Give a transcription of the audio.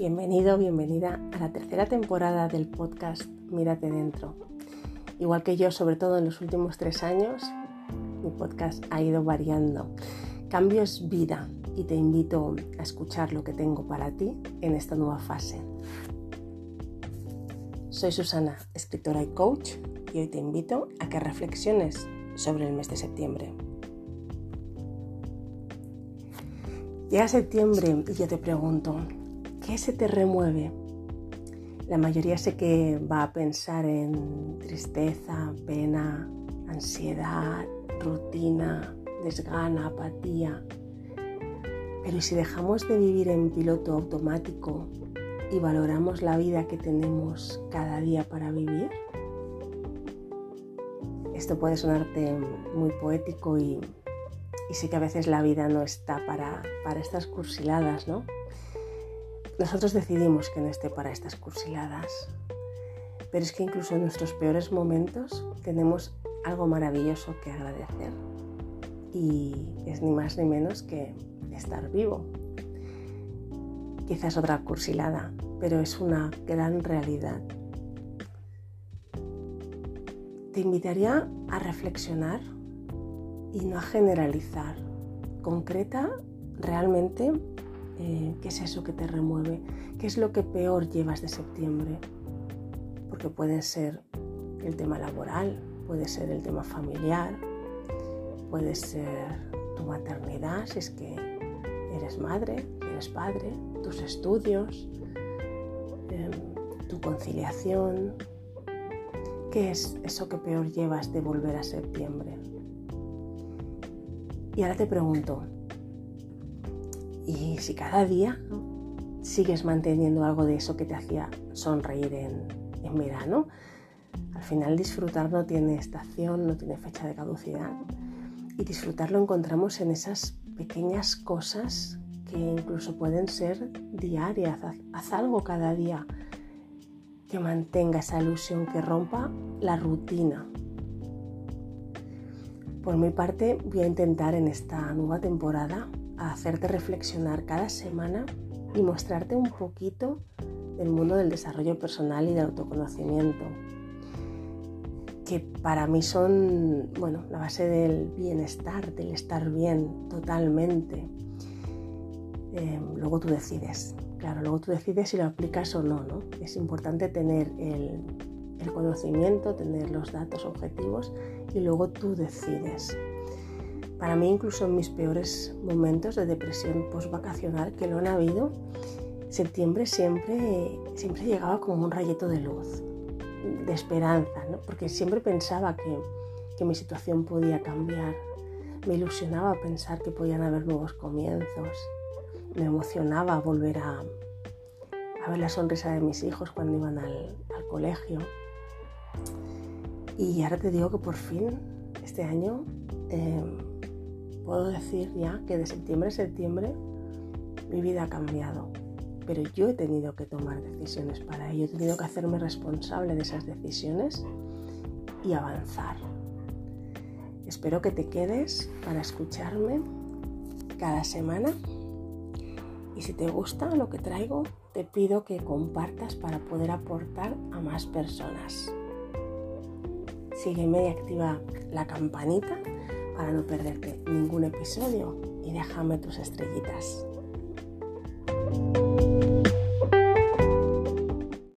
Bienvenido, bienvenida a la tercera temporada del podcast Mírate Dentro. Igual que yo, sobre todo en los últimos tres años, mi podcast ha ido variando. Cambio es vida y te invito a escuchar lo que tengo para ti en esta nueva fase. Soy Susana, escritora y coach, y hoy te invito a que reflexiones sobre el mes de septiembre. Llega septiembre y yo te pregunto, ¿qué se te remueve? La mayoría sé que va a pensar en tristeza, pena, ansiedad, rutina, desgana, apatía. Pero si dejamos de vivir en piloto automático y valoramos la vida que tenemos cada día para vivir? Esto puede sonarte muy poético y, y sé que a veces la vida no está para, para estas cursiladas, ¿no? Nosotros decidimos que no esté para estas cursiladas, pero es que incluso en nuestros peores momentos tenemos algo maravilloso que agradecer y es ni más ni menos que estar vivo. Quizás otra cursilada, pero es una gran realidad. Te invitaría a reflexionar y no a generalizar. Concreta realmente eh, qué es eso que te remueve, qué es lo que peor llevas de septiembre. Porque puede ser el tema laboral, puede ser el tema familiar, puede ser tu maternidad, si es que eres madre, eres padre, tus estudios, em, tu conciliación. ¿Qué es eso que peor llevas de volver a septiembre? Y ahora te pregunto, ¿y si cada día sigues manteniendo algo de eso que te hacía sonreír en, en verano? Al final disfrutar no tiene estación, no tiene fecha de caducidad. Y disfrutar lo encontramos en esas pequeñas cosas que incluso pueden ser diarias. Haz, algo cada día que mantenga esa ilusión, que rompa la rutina. Por mi parte, voy a intentar en esta nueva temporada hacerte reflexionar cada semana y mostrarte un poquito del mundo del desarrollo personal y del autoconocimiento, que para mí son, bueno, la base del bienestar, del estar bien totalmente. Em, luego tú decides. Claro, luego tú decides si lo aplicas o no, ¿no? Es importante tener el, conocimiento, tener los datos objetivos y luego tú decides. Para mí, incluso en mis peores momentos de depresión post-vacacional, que lo han habido, septiembre siempre, siempre llegaba como un rayito de luz, de esperanza, ¿no? porque siempre pensaba que, que mi situación podía cambiar. Me ilusionaba pensar que podían haber nuevos comienzos me emocionaba volver a, ver la sonrisa de mis hijos cuando iban al, colegio. Y ahora te digo que por fin, este año, em, puedo decir ya que de septiembre a septiembre mi vida ha cambiado. Pero yo he tenido que tomar decisiones para ello, he tenido que hacerme responsable de esas decisiones y avanzar. Espero que te quedes para escucharme cada semana y si te gusta lo que traigo, te pido que compartas para poder aportar a más personas. Sígueme y activa la campanita para no perderte ningún episodio y déjame tus estrellitas.